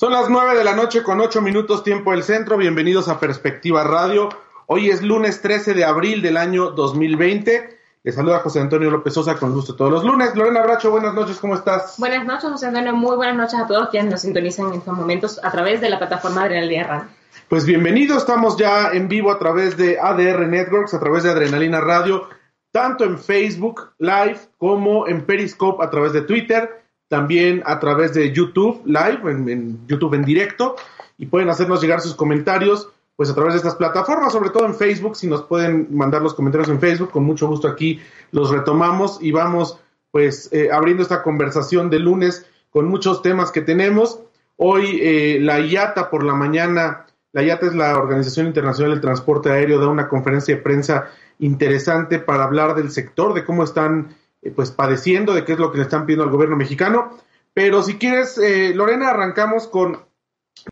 Son las 9 de la noche con 8 minutos tiempo del centro. Bienvenidos a Perspectiva Radio. Hoy es lunes 13 de abril del año 2020. Les saluda José Antonio López Sosa con gusto todos los lunes. Lorena Bracho, buenas noches, ¿cómo estás? Buenas noches, José Antonio. Muy buenas noches a todos quienes nos sintonizan en estos momentos a través de la plataforma Adrenalina Radio. Pues bienvenidos, estamos ya en vivo a través de ADR Networks, a través de Adrenalina Radio, tanto en Facebook Live como en Periscope a través de Twitter también a través de YouTube Live, en, YouTube en directo, y pueden hacernos llegar sus comentarios pues a través de estas plataformas, sobre todo en Facebook, si nos pueden mandar los comentarios en Facebook, con mucho gusto aquí los retomamos y vamos pues eh, abriendo esta conversación de lunes con muchos temas que tenemos. Hoy eh, la IATA por la mañana, la IATA es la Organización Internacional del Transporte Aéreo, da una conferencia de prensa interesante para hablar del sector, de cómo están pues padeciendo de qué es lo que le están pidiendo al gobierno mexicano. Pero si quieres, eh, Lorena, arrancamos con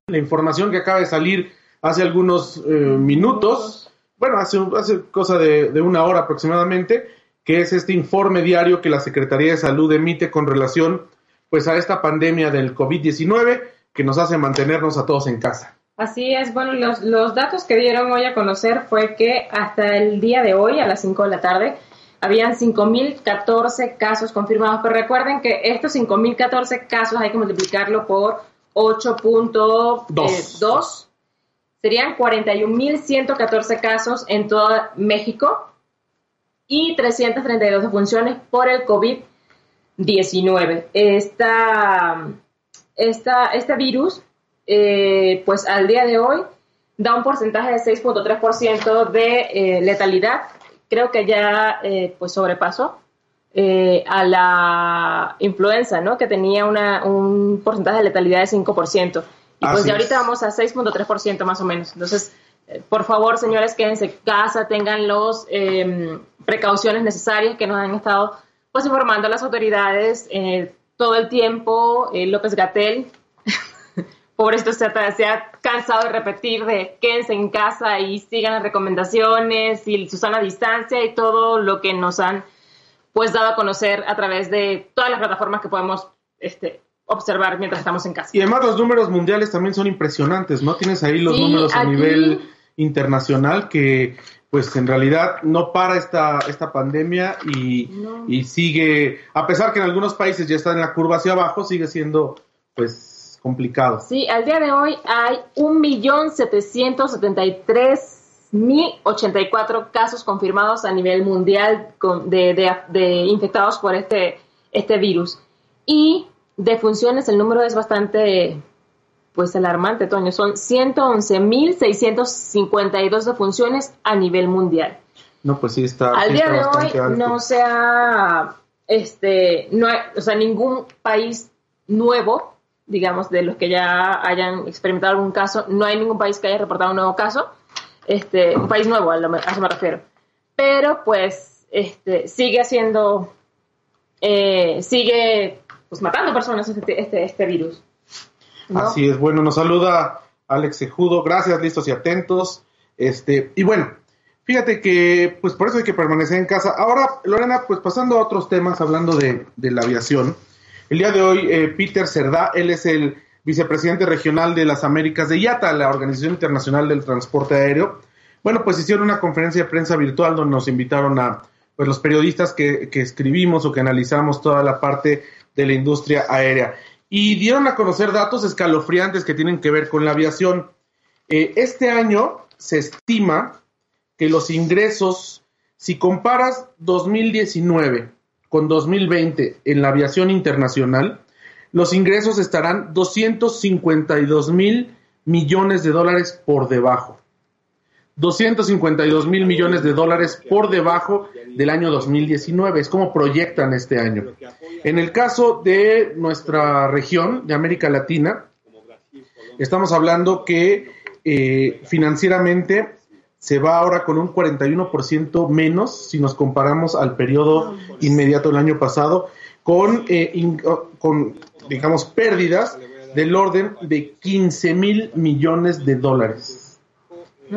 la información que acaba de salir hace algunos eh, minutos, bueno, hace, hace cosa de, de, una hora aproximadamente, que es este informe diario que la Secretaría de Salud emite con relación pues a esta pandemia del COVID-19 que nos hace mantenernos a todos en casa. Así es, bueno, los, los datos que dieron hoy a conocer fue que hasta el día de hoy, a las 5 de la tarde, habían 5.014 casos confirmados, pero recuerden que estos 5.014 casos hay que multiplicarlo por 8.2, eh, serían 41.114 casos en todo México y 332 defunciones por el COVID-19. Esta, esta, este virus, eh, pues al día de hoy, da un porcentaje de 6.3% de eh, letalidad creo que ya eh, pues sobrepasó eh, a la influenza, ¿no? Que tenía una, un porcentaje de letalidad de 5%. Y pues ya ahorita vamos a 6.3% más o menos. Entonces, eh, por favor, señores, quédense en casa, tengan las em, precauciones necesarias que nos han estado pues informando las autoridades todo el tiempo. López Gatel, pobrecito se ha, se ha cansado de repetir de quédense en casa y sigan las recomendaciones y su sana distancia y todo lo que nos han pues dado a conocer a través de todas las plataformas que podemos este, observar mientras estamos en casa. Y además los números mundiales también son impresionantes, ¿no? Tienes ahí los números a nivel internacional que pues en realidad no para esta, esta pandemia y, y sigue, a pesar que en algunos países ya está en la curva hacia abajo, sigue siendo pues complicado. Sí, al día de hoy hay 1.773.084 casos confirmados a nivel mundial de, infectados por este, este virus. Y de funciones el número es bastante pues alarmante, Toño. Son 111.652 defunciones a nivel mundial. No, pues sí está. Al día de hoy no se ha, este, no hay, o sea, ningún país nuevo digamos, de los que ya hayan experimentado algún caso, no hay ningún país que haya reportado un nuevo caso, este, un país nuevo, a, eso me refiero. Pero pues este, sigue haciendo, eh, sigue pues, matando personas este, este, este virus. Así es, bueno, nos saluda Alex Ejudo, gracias, listos y atentos. Este, y bueno, fíjate que pues por eso hay que permanecer en casa. Ahora, Lorena, pues pasando a otros temas, hablando de, de la aviación, el día de hoy, eh, Peter Cerdá, él es el vicepresidente regional de las Américas de IATA, la Organización Internacional del Transporte Aéreo. Bueno, pues hicieron una conferencia de prensa virtual donde nos invitaron a pues, los periodistas que, escribimos o que analizamos toda la parte de la industria aérea. Y dieron a conocer datos escalofriantes que tienen que ver con la aviación. Eh, este año se estima que los ingresos, si comparas 2019 con 2020 en la aviación internacional, los ingresos estarán 252 mil millones de dólares por debajo. 252 mil millones de dólares por debajo del año 2019. Es como proyectan este año. En el caso de nuestra región de América Latina, Estamos hablando que eh, financieramente se va ahora con un 41% menos si nos comparamos al periodo inmediato del año pasado, con, eh, con digamos, pérdidas del orden de 15 mil millones de dólares.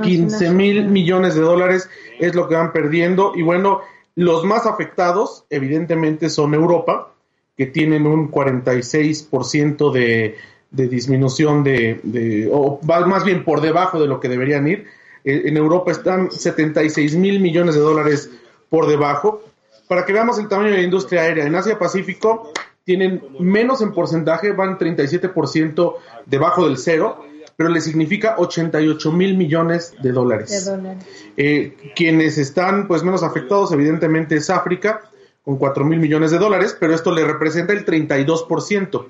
15 mil millones de dólares es lo que van perdiendo. Y bueno, los más afectados, evidentemente, son Europa, que tienen un 46% de, de disminución de, o más bien por debajo de lo que deberían ir. Eh, en Europa están 76 mil millones de dólares por debajo. Para que veamos el tamaño de la industria aérea, en Asia Pacífico tienen menos en porcentaje, van 37% debajo del cero, pero le significa 88 mil millones de dólares. Eh, quienes están pues menos afectados evidentemente es África, con 4 mil millones de dólares, pero esto le representa el 32%.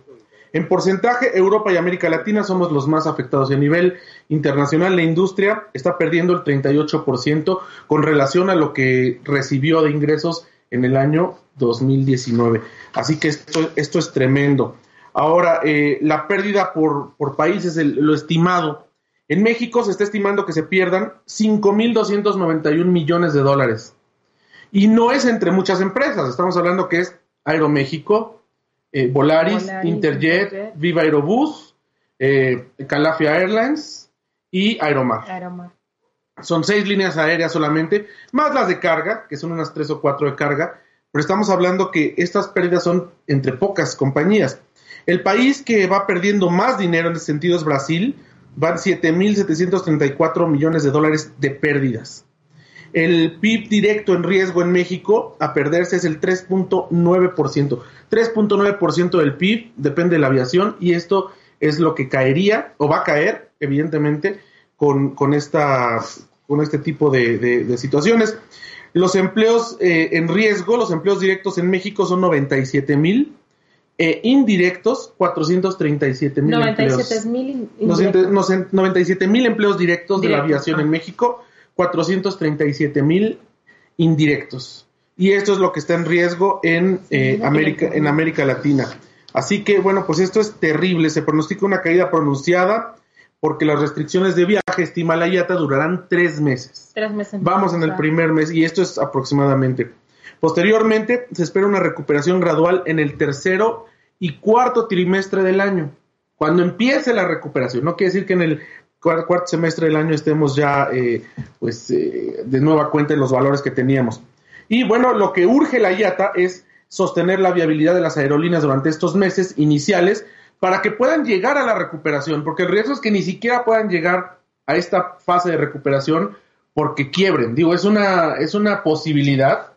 En porcentaje, Europa y América Latina somos los más afectados y a nivel internacional la industria está perdiendo el 38% con relación a lo que recibió de ingresos en el año 2019. Así que esto, es tremendo. Ahora, eh, la pérdida por, por países, lo estimado. En México se está estimando que se pierdan 5.291 millones de dólares. Y no es entre muchas empresas, estamos hablando que es Aeroméxico, eh, Volaris, Interjet, Viva Aerobús, eh, Calafia Airlines y Aeromar. Son seis líneas aéreas solamente, más las de carga, que son unas tres o cuatro de carga, pero estamos hablando que estas pérdidas son entre pocas compañías. El país que va perdiendo más dinero en ese sentido es Brasil, van 7.734 millones de dólares de pérdidas. El PIB directo en riesgo en México a perderse es el 3.9%. 3.9% del PIB depende de la aviación y esto es lo que caería o va a caer, evidentemente, con, con, esta, con este tipo de, situaciones. Los empleos eh, en riesgo, los empleos directos en México son 97 mil, e indirectos 437 mil empleos. 97 mil empleos directos de la aviación en México 437 mil indirectos. Y esto es lo que está en riesgo en, eh, América, en América Latina. Así que, bueno, pues esto es terrible. Se pronostica una caída pronunciada porque las restricciones de viaje, estima la IATA, durarán tres meses. Tres meses. Vamos en el primer mes y esto es aproximadamente. Posteriormente, se espera una recuperación gradual en el tercero y cuarto trimestre del año. Cuando empiece la recuperación, no quiere decir que en el cuarto semestre del año estemos ya eh, pues eh, de nueva cuenta en los valores que teníamos. Y bueno, lo que urge la IATA es sostener la viabilidad de las aerolíneas durante estos meses iniciales para que puedan llegar a la recuperación, porque el riesgo es que ni siquiera puedan llegar a esta fase de recuperación porque quiebren. Digo, es una, es una posibilidad,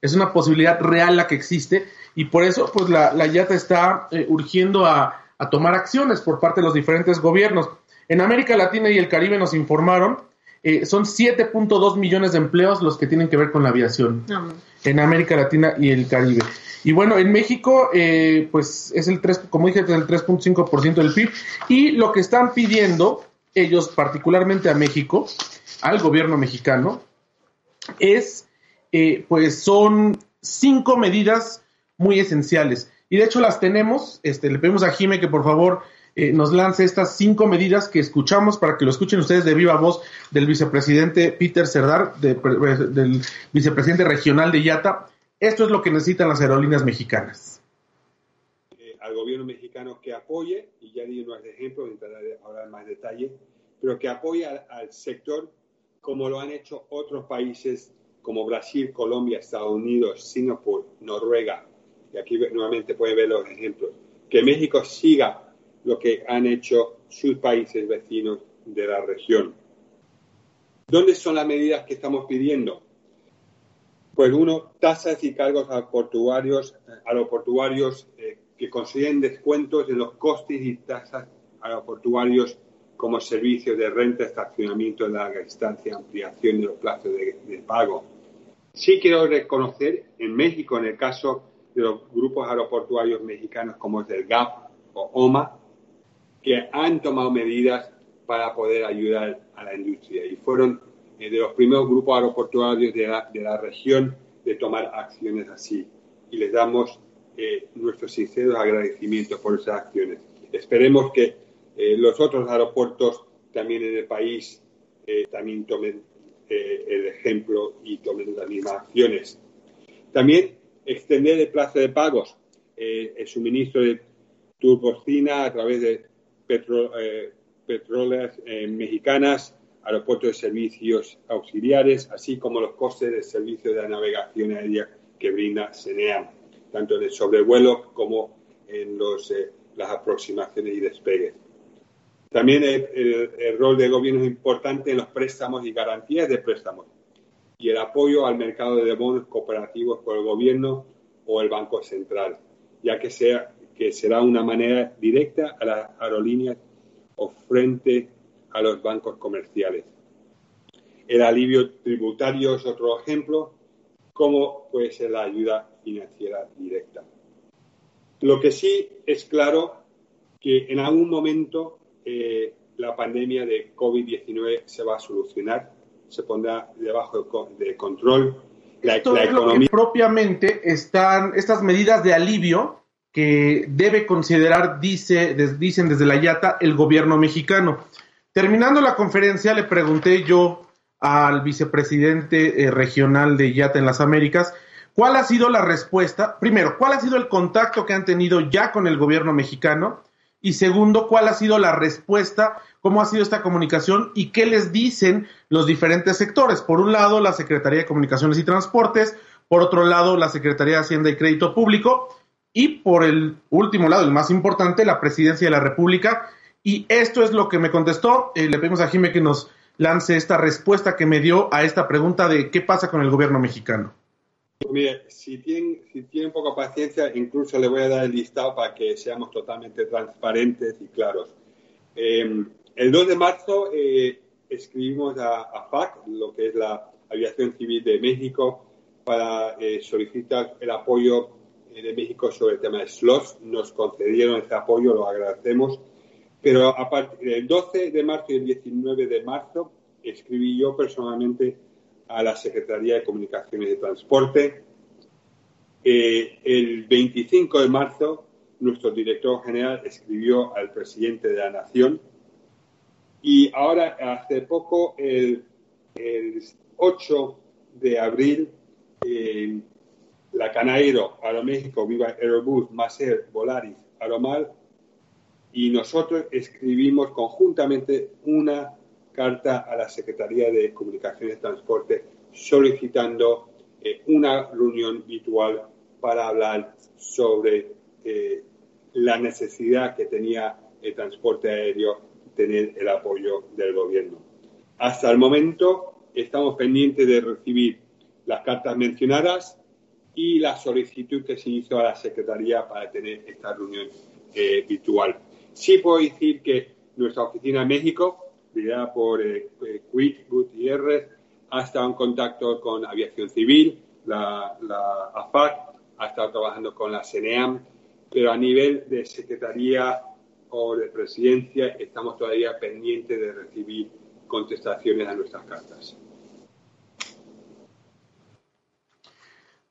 es una posibilidad real la que existe y por eso pues la, IATA está eh, urgiendo a, a tomar acciones por parte de los diferentes gobiernos. En América Latina y el Caribe nos informaron, eh, son 7.2 millones de empleos los que tienen que ver con la aviación en América Latina y el Caribe. Y bueno, en México, eh, pues es el 3, como dije, es el 3.5% del PIB. Y lo que están pidiendo ellos, particularmente a México, al gobierno mexicano, es, eh, pues son cinco medidas muy esenciales. Y de hecho las tenemos, este, le pedimos a Jime que por favor eh, nos lance estas cinco medidas que escuchamos para que lo escuchen ustedes de viva voz del vicepresidente Peter Cerdar, del vicepresidente regional de IATA. Esto es lo que necesitan las aerolíneas mexicanas. Eh, al gobierno mexicano que apoye, y ya di unos ejemplos, ahora en más detalle, pero que apoye al, al sector como lo han hecho otros países como Brasil, Colombia, Estados Unidos, Singapur, Noruega, y aquí nuevamente pueden ver los ejemplos, que México siga lo que han hecho sus países vecinos de la región. ¿Dónde son las medidas que estamos pidiendo? Pues uno, tasas y cargos a, a los portuarios eh, que consiguen descuentos en los costes y tasas a los portuarios como servicios de renta, estacionamiento de larga distancia, ampliación de los plazos de, de pago. Sí quiero reconocer en México, en el caso de los grupos aeroportuarios mexicanos como es el GAP o OMA, que han tomado medidas para poder ayudar a la industria y fueron eh, de los primeros grupos aeroportuarios de la, de la, región de tomar acciones así. Y les damos eh, nuestros sinceros agradecimientos por esas acciones. Esperemos que eh, los otros aeropuertos también en el país eh, también tomen eh, el ejemplo y tomen las mismas acciones. También extender el plazo de pagos, el suministro de turbocina a través de petro, petroleras mexicanas, aeropuertos de servicios auxiliares, así como los costes del servicio de navegación aérea que brinda CENEA, tanto en el sobrevuelo como en los, las aproximaciones y despegues. También el, rol del gobierno es importante en los préstamos y garantías de préstamos y el apoyo al mercado de bonos cooperativos por el gobierno o el Banco Central, ya que, sea, que será una manera directa a las aerolíneas o frente a los bancos comerciales. El alivio tributario es otro ejemplo, como puede ser la ayuda financiera directa. Lo que sí es claro que en algún momento eh, la pandemia de COVID-19 se va a solucionar, se pondrá debajo de, control. La, economía. propiamente están estas medidas de alivio que debe considerar, dice, dicen desde la YATA, el gobierno mexicano. Terminando la conferencia, le pregunté yo al vicepresidente eh, regional de YATA en las Américas, ¿cuál ha sido la respuesta? Primero, ¿cuál ha sido el contacto que han tenido ya con el gobierno mexicano? Y segundo, ¿cuál ha sido la respuesta? ¿Cómo ha sido esta comunicación? ¿Y qué les dicen los diferentes sectores? Por un lado, la Secretaría de Comunicaciones y Transportes, por otro lado, la Secretaría de Hacienda y Crédito Público, y por el último lado, el más importante, la Presidencia de la República. Y esto es lo que me contestó. Eh, le pedimos a Jimé que nos lance esta respuesta que me dio a esta pregunta de qué pasa con el gobierno mexicano. Mire, si tienen, si tienen poca paciencia, incluso le voy a dar el listado para que seamos totalmente transparentes y claros. Em, el 2 de marzo eh, escribimos a, FAC, lo que es la Aviación Civil de México, para eh, solicitar el apoyo eh, de México sobre el tema de slots. Nos concedieron ese apoyo, lo agradecemos. Pero a partir del 12 de marzo y el 19 de marzo escribí yo personalmente a la Secretaría de Comunicaciones y Transporte. Eh, el 25 de marzo, nuestro director general escribió al presidente de la Nación y ahora, hace poco, el, 8 de abril, eh, la Canaero, Aeroméxico, Viva Aerobús, Maser, Volaris, Aeromal y nosotros escribimos conjuntamente una carta a la Secretaría de Comunicaciones y Transporte solicitando eh, una reunión virtual para hablar sobre eh, la necesidad que tenía el transporte aéreo tener el apoyo del gobierno. Hasta el momento estamos pendientes de recibir las cartas mencionadas y la solicitud que se hizo a la Secretaría para tener esta reunión eh, virtual. Sí puedo decir que nuestra oficina en México liderada por eh, eh, Quick Gutiérrez, ha estado en contacto con Aviación Civil, la, AFAC, ha estado trabajando con la CNEAM, pero a nivel de Secretaría o de Presidencia estamos todavía pendientes de recibir contestaciones a nuestras cartas.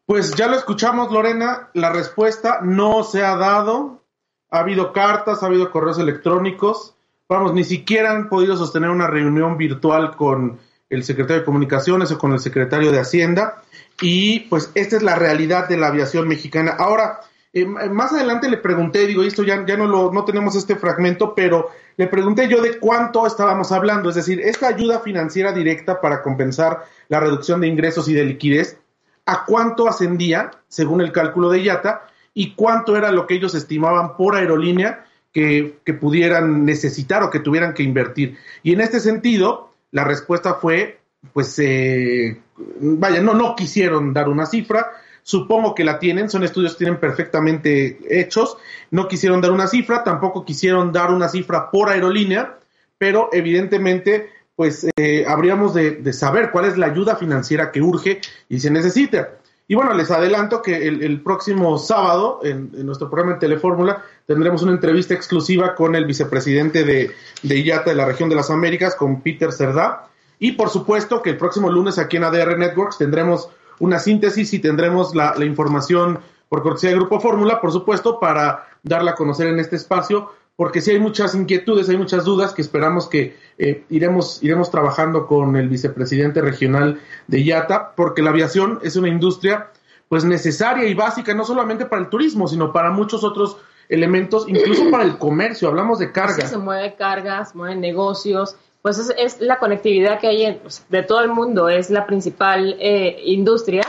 Pues ya lo escuchamos, Lorena, la respuesta no se ha dado. Ha habido cartas, ha habido correos electrónicos vamos, ni siquiera han podido sostener una reunión virtual con el secretario de Comunicaciones o con el secretario de Hacienda. Y pues esta es la realidad de la aviación mexicana. Ahora, eh, más adelante le pregunté, digo, esto ya, ya no, lo, no tenemos este fragmento, pero le pregunté yo de cuánto estábamos hablando, es decir, esta ayuda financiera directa para compensar la reducción de ingresos y de liquidez, ¿a cuánto ascendía, según el cálculo de IATA, y cuánto era lo que ellos estimaban por aerolínea que, pudieran necesitar o que tuvieran que invertir. Y en este sentido, la respuesta fue, pues, eh, vaya, no, no quisieron dar una cifra, supongo que la tienen, son estudios que tienen perfectamente hechos, no quisieron dar una cifra, tampoco quisieron dar una cifra por aerolínea, pero evidentemente pues eh, habríamos de, de, saber cuál es la ayuda financiera que urge y se necesita. Y bueno, les adelanto que el, próximo sábado, en, nuestro programa en Telefórmula, tendremos una entrevista exclusiva con el vicepresidente de, de IATA de la región de las Américas, con Peter Cerdá. Y por supuesto que el próximo lunes aquí en ADR Networks tendremos una síntesis y tendremos la, la información por cortesía del Grupo Fórmula, por supuesto, para darla a conocer en este espacio porque sí hay muchas inquietudes, hay muchas dudas que esperamos que eh, iremos, iremos trabajando con el vicepresidente regional de IATA, porque la aviación es una industria pues necesaria y básica, no solamente para el turismo, sino para muchos otros elementos, incluso para el comercio, hablamos de carga. se mueve cargas, mueven negocios, pues es, la conectividad que hay pues, de todo el mundo, es la principal eh, industria,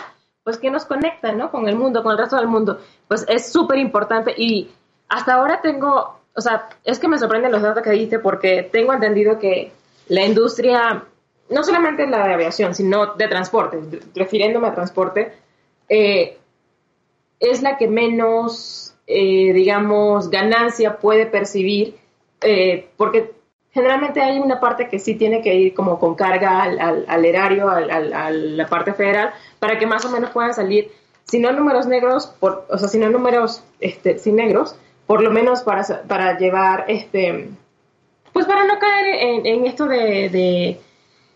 pues que nos conecta, ¿no? Con el mundo, con el resto del mundo. Pues es súper importante y hasta ahora tengo, o sea, es que me sorprenden los datos que diste porque tengo entendido que la industria, no solamente la de aviación, sino de transporte, refiriéndome a transporte, eh, es la que menos, eh, digamos, ganancia puede percibir, porque generalmente hay una parte que sí tiene que ir como con carga al, erario, a la parte federal, para que más o menos puedan salir, si no números negros, por, o sea, si no números este, sin negros, por lo menos para, para llevar, este, pues para no caer en, esto de,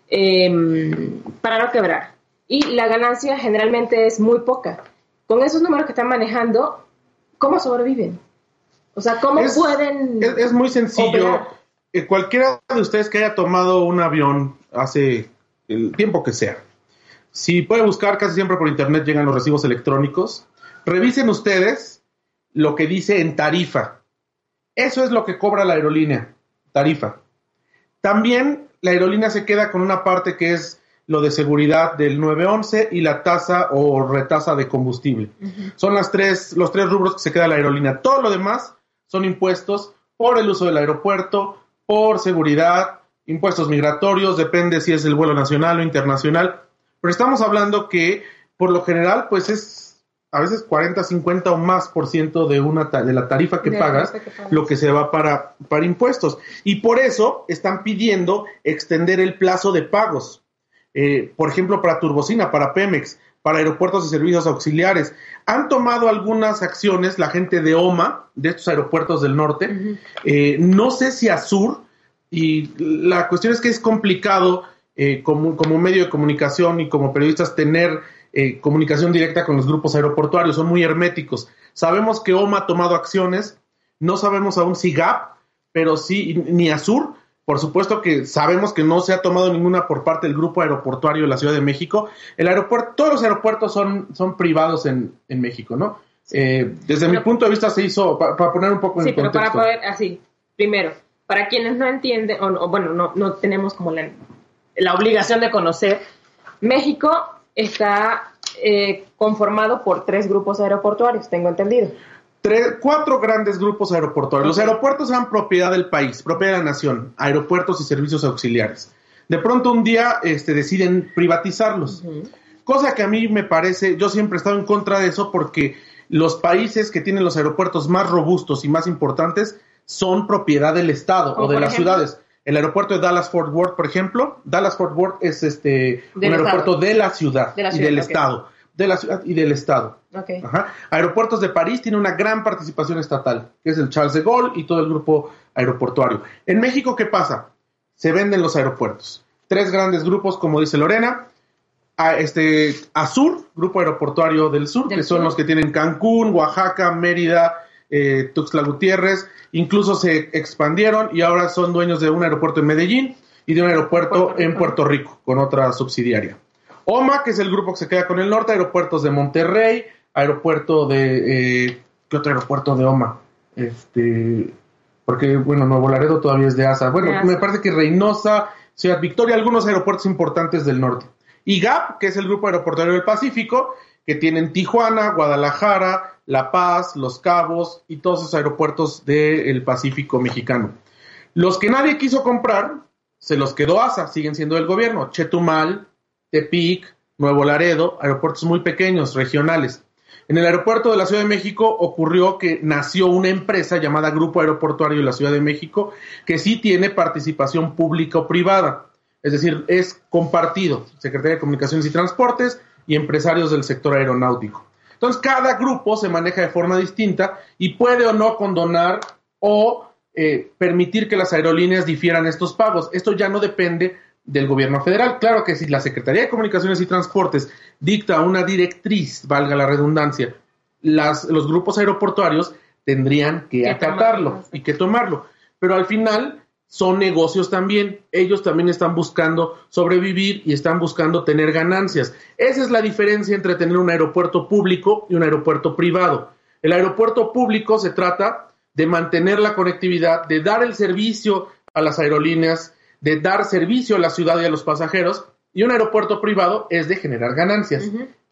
em, para no quebrar. Y la ganancia generalmente es muy poca. Con esos números que están manejando, ¿cómo sobreviven? O sea, ¿cómo pueden... Es, muy sencillo. Eh, cualquiera de ustedes que haya tomado un avión hace el tiempo que sea, si puede buscar, casi siempre por internet llegan los recibos electrónicos, revisen ustedes lo que dice en tarifa. Eso es lo que cobra la aerolínea, tarifa. También la aerolínea se queda con una parte que es lo de seguridad del 911 y la tasa o retasa de combustible. Son las tres, los tres rubros que se queda la aerolínea. Todo lo demás son impuestos por el uso del aeropuerto, por seguridad, impuestos migratorios, depende si es el vuelo nacional o internacional, pero estamos hablando que por lo general pues es a veces 40, 50 o más por ciento de, una de la tarifa que, pagas, lo que se va para, para impuestos. Y por eso están pidiendo extender el plazo de pagos. Eh, por ejemplo, para Turbocina, para Pemex, para aeropuertos y servicios auxiliares. Han tomado algunas acciones la gente de OMA, de estos aeropuertos del norte. Eh, no sé si Azur, y la cuestión es que es complicado eh, como, como, medio de comunicación y como periodistas tener eh, comunicación directa con los grupos aeroportuarios, son muy herméticos. Sabemos que OMA ha tomado acciones, no sabemos aún si GAP, pero sí, ni Azur, por supuesto que sabemos que no se ha tomado ninguna por parte del grupo aeroportuario de la Ciudad de México. El aeropuerto, todos los aeropuertos son, son privados en, en México, ¿no? Eh, desde mi punto de vista se hizo, para, poner un poco en sí, pero para poder, así, primero, para quienes no entienden, o, bueno, no, no tenemos como la, la, obligación de conocer, México está eh, conformado por tres grupos aeroportuarios, tengo entendido cuatro grandes grupos aeroportuarios. Los aeropuertos eran propiedad del país, propiedad de la nación, aeropuertos y servicios auxiliares. De pronto un día este, deciden privatizarlos, cosa que a mí me parece, yo siempre he estado en contra de eso porque los países que tienen los aeropuertos más robustos y más importantes son propiedad del Estado o de las ciudades. El aeropuerto de Dallas Fort Worth, por ejemplo, Dallas Fort Worth es este un aeropuerto de la ciudad, y del Estado de la ciudad y del Estado. Aeropuertos de París tiene una gran participación estatal, que es el Charles de Gaulle y todo el grupo aeroportuario. En México, ¿qué pasa? Se venden los aeropuertos. Tres grandes grupos, como dice Lorena. A este, Azur, Grupo Aeroportuario del Sur, que son los que tienen Cancún, Oaxaca, Mérida, eh, Tuxtla Gutiérrez. Incluso se expandieron y ahora son dueños de un aeropuerto en Medellín y de un aeropuerto en Puerto Rico, con otra subsidiaria. OMA, que es el grupo que se queda con el norte, aeropuertos de Monterrey, aeropuerto de... Eh, ¿Qué otro aeropuerto de OMA? Este... Porque, bueno, Nuevo Laredo todavía es de ASA. Bueno, me parece que Reynosa, Ciudad Victoria, algunos aeropuertos importantes del norte. Y GAP, que es el Grupo Aeroportuario del Pacífico, que tienen Tijuana, Guadalajara, La Paz, Los Cabos y todos esos aeropuertos del Pacífico mexicano. Los que nadie quiso comprar, se los quedó ASA, siguen siendo del gobierno. Chetumal, Tepic, Nuevo Laredo, aeropuertos muy pequeños, regionales. En el aeropuerto de la Ciudad de México ocurrió que nació una empresa llamada Grupo Aeroportuario de la Ciudad de México que sí tiene participación pública o privada. Es decir, es compartido, Secretaría de Comunicaciones y Transportes y empresarios del sector aeronáutico. Entonces, cada grupo se maneja de forma distinta y puede o no condonar o eh, permitir que las aerolíneas difieran estos pagos. Esto ya no depende del gobierno federal. Claro que si la Secretaría de Comunicaciones y Transportes dicta una directriz, valga la redundancia, las, los grupos aeroportuarios tendrían que, Que acatarlo tomarlo, y que tomarlo. Pero al final son negocios también. Ellos también están buscando sobrevivir y están buscando tener ganancias. Esa es la diferencia entre tener un aeropuerto público y un aeropuerto privado. El aeropuerto público se trata de mantener la conectividad, de dar el servicio a las aerolíneas, de dar servicio a la ciudad y a los pasajeros, y un aeropuerto privado es de generar ganancias.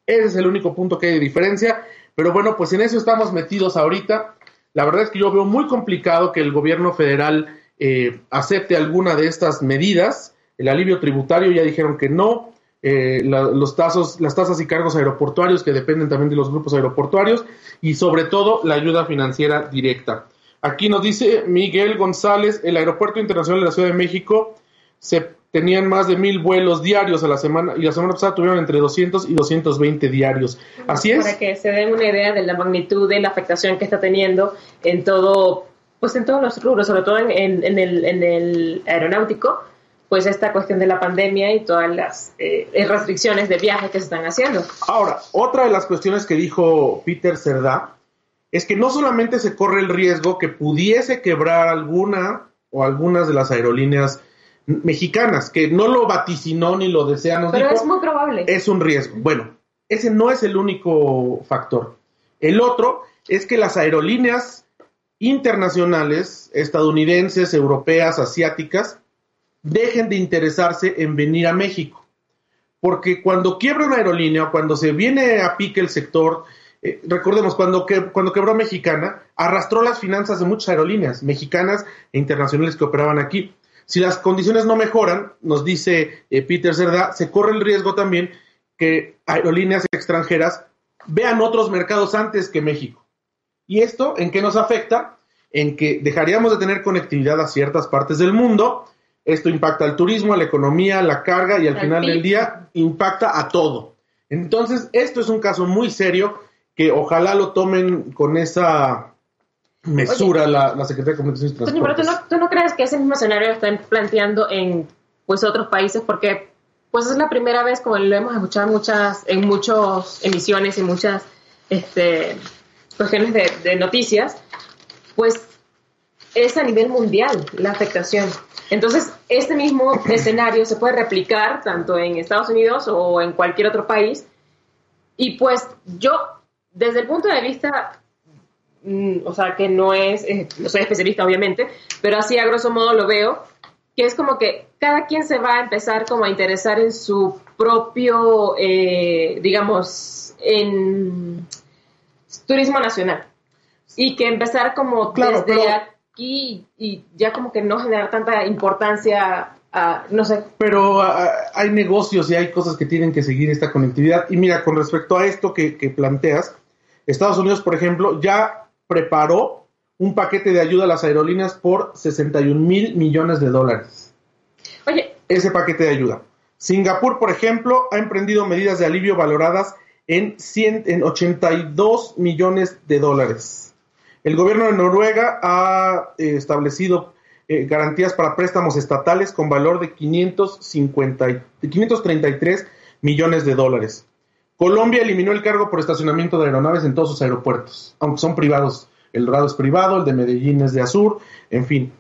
Ese es el único punto que hay de diferencia. Pero bueno, pues en eso estamos metidos ahorita. La verdad es que yo veo muy complicado que el gobierno federal eh, acepte alguna de estas medidas. El alivio tributario ya dijeron que no. Eh, los las tasas y cargos aeroportuarios que dependen también de los grupos aeroportuarios y sobre todo la ayuda financiera directa. Aquí nos dice Miguel González, el Aeropuerto Internacional de la Ciudad de México se tenían más de mil vuelos diarios a la semana y la semana pasada tuvieron entre 200 y 220 diarios. Así es. Para que se den una idea de la magnitud de la afectación que está teniendo en todo, pues en todos los rubros, sobre todo en, en- en el, en el aeronáutico, pues esta cuestión de la pandemia y todas las eh, restricciones de viaje que se están haciendo. Ahora, otra de las cuestiones que dijo Peter Cerdá es que no solamente se corre el riesgo que pudiese quebrar alguna o algunas de las aerolíneas mexicanas, que no lo vaticinó ni lo desea, nos Pero dijo, es muy probable. es un riesgo. Bueno, ese no es el único factor. El otro es que las aerolíneas internacionales, estadounidenses, europeas, asiáticas, dejen de interesarse en venir a México. Porque cuando quiebra una aerolínea o cuando se viene a pique el sector, eh, recordemos, cuando, cuando quebró Mexicana, arrastró las finanzas de muchas aerolíneas mexicanas e internacionales que operaban aquí. Si las condiciones no mejoran, nos dice eh, Peter Cerda, se corre el riesgo también que aerolíneas extranjeras vean otros mercados antes que México. ¿Y esto en qué nos afecta? En que dejaríamos de tener conectividad a ciertas partes del mundo. Esto impacta al turismo, a la economía, a la carga y al, Al final PIB. del día impacta a todo. Entonces, esto es un caso muy serio que ojalá lo tomen con esa mesura la, la Secretaría de Comunicaciones y Toño, pero tú Transportes. no, tú no crees que ese mismo escenario lo están planteando en pues otros países porque pues es la primera vez como lo hemos escuchado en muchas en muchas emisiones y muchas este cuestiones de, de noticias pues es a nivel mundial la afectación. Entonces este mismo escenario se puede replicar tanto en Estados Unidos o en cualquier otro país. Y pues yo desde el punto de vista mm, o sea, que no es, eh, no soy especialista obviamente, pero así a grosso modo lo veo, que es como que cada quien se va a empezar como a interesar en su propio, eh, digamos, en turismo nacional. Y que empezar como Claro, desde pero- aquí y ya como que no generar tanta importancia a, no sé, Pero hay negocios y hay cosas que tienen que seguir esta conectividad. Y mira, con respecto a esto que, que planteas, Estados Unidos, por ejemplo, ya preparó un paquete de ayuda a las aerolíneas por 61 mil millones de dólares. oye, Ese paquete de ayuda. Singapur, por ejemplo, ha emprendido medidas de alivio valoradas en, 100 en 82 millones de dólares. El gobierno de Noruega ha eh, establecido eh, garantías para préstamos estatales con valor de 550 y- de 533 millones de dólares. Colombia eliminó el cargo por estacionamiento de aeronaves en todos sus aeropuertos, aunque son privados. El Dorado es privado, el de Medellín es de Azur, en fin.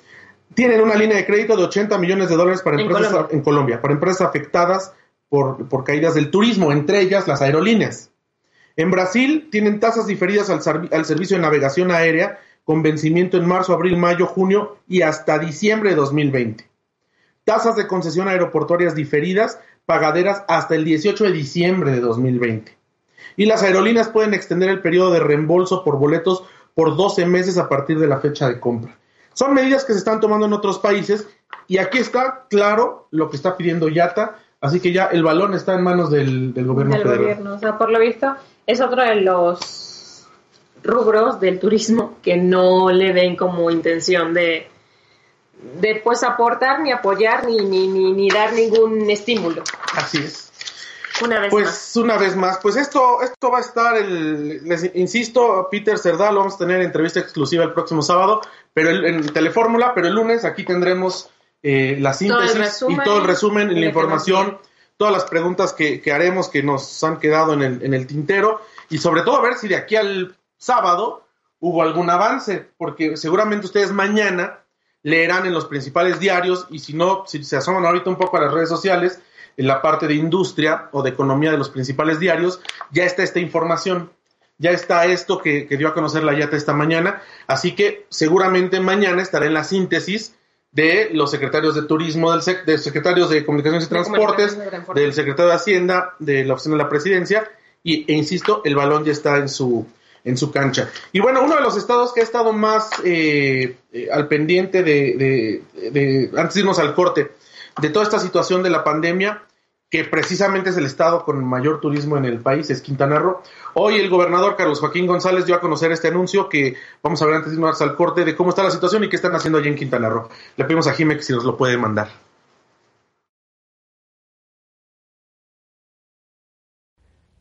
Tienen una línea de crédito de 80 millones de dólares para En empresas Colombia. en Colombia, para empresas afectadas por, caídas del turismo, entre ellas las aerolíneas. En Brasil tienen tasas diferidas al, al servicio de navegación aérea con vencimiento en marzo, abril, mayo, junio y hasta diciembre de 2020. Tasas de concesión aeroportuarias diferidas, pagaderas hasta el 18 de diciembre de 2020. Y las aerolíneas pueden extender el periodo de reembolso por boletos por 12 meses a partir de la fecha de compra. Son medidas que se están tomando en otros países y aquí está claro lo que está pidiendo Yata, así que ya el balón está en manos del, del gobierno del federal. gobierno. O sea, por lo visto, es otro de los rubros del turismo que no le ven como intención de, de pues aportar, ni apoyar, ni, ni, ni, ni dar ningún estímulo. Así es. Una vez Pues más. una vez más, pues esto, esto va a estar, el, les insisto, Peter Cerdá, lo vamos a tener entrevista exclusiva el próximo sábado, pero el, en Telefórmula, pero el lunes aquí tendremos eh, la síntesis y todo el resumen y la información, todas las preguntas que, que haremos que nos han quedado en el, en el tintero y sobre todo a ver si de aquí al sábado hubo algún avance, porque seguramente ustedes mañana leerán en los principales diarios y si no, si se asoman ahorita un poco a las redes sociales, en la parte de industria o de economía de los principales diarios, ya está esta información, ya está esto que, dio a conocer la YATA esta mañana, así que seguramente mañana estará en la síntesis de los secretarios de turismo, del de secretarios de comunicaciones y transportes, del secretario de Hacienda, de la oficina de la presidencia, y, e insisto, el balón ya está en su, en su cancha. Y bueno, uno de los estados que ha estado más eh, eh, al pendiente de, de, antes de irnos al corte, de toda esta situación de la pandemia, que precisamente es el estado con mayor turismo en el país, es Quintana Roo. Hoy el gobernador Carlos Joaquín González dio a conocer este anuncio que vamos a ver antes de irnos al corte de cómo está la situación y qué están haciendo allí en Quintana Roo. Le pedimos a Jiménez si nos lo puede mandar.